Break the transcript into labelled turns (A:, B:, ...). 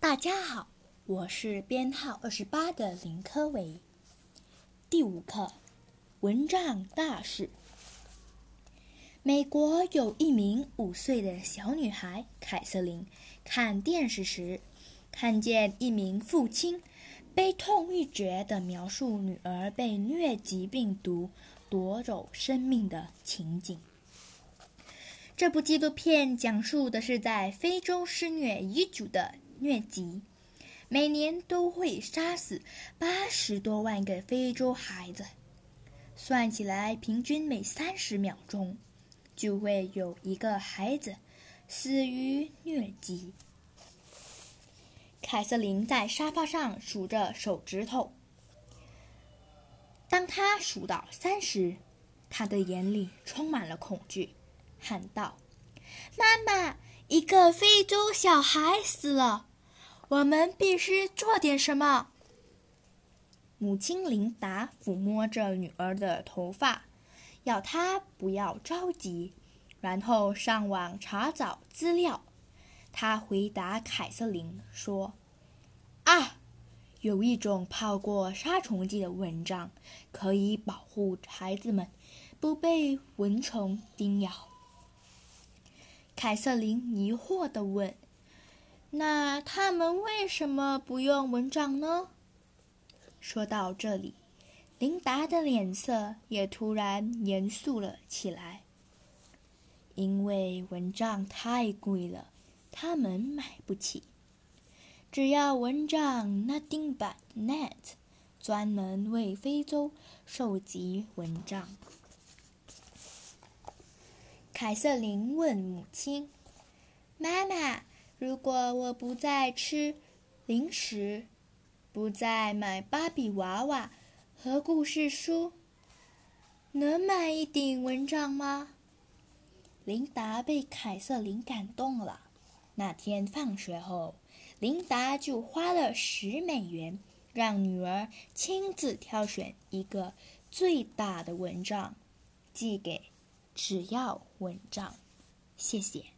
A: 大家好，我是编号二十八的林科维。第五课，蚊帐大事。美国有一名五岁的小女孩凯瑟琳，看电视时，看见一名父亲悲痛欲绝的描述女儿被疟疾病毒夺走生命的情景。这部纪录片讲述的是在非洲肆虐已久的。疟疾每年都会杀死八十多万个非洲孩子，算起来，平均每三十秒钟就会有一个孩子死于疟疾。凯瑟琳在沙发上数着手指头，当她数到三时，她的眼里充满了恐惧，喊道：“妈妈，一个非洲小孩死了！”我们必须做点什么。母亲琳达抚摸着女儿的头发，要她不要着急，然后上网查找资料。她回答凯瑟琳说：“啊，有一种泡过杀虫剂的蚊帐，可以保护孩子们不被蚊虫叮咬。”凯瑟琳疑惑地问。那他们为什么不用蚊帐呢？说到这里，琳达的脸色也突然严肃了起来。因为蚊帐太贵了，他们买不起。只要蚊帐那钉板 （net） 专门为非洲收集蚊帐。凯瑟琳问母亲：“妈妈。”如果我不再吃零食，不再买芭比娃娃和故事书，能买一顶蚊帐吗？琳达被凯瑟琳感动了。那天放学后，琳达就花了十美元，让女儿亲自挑选一个最大的蚊帐，寄给只要蚊帐。谢谢。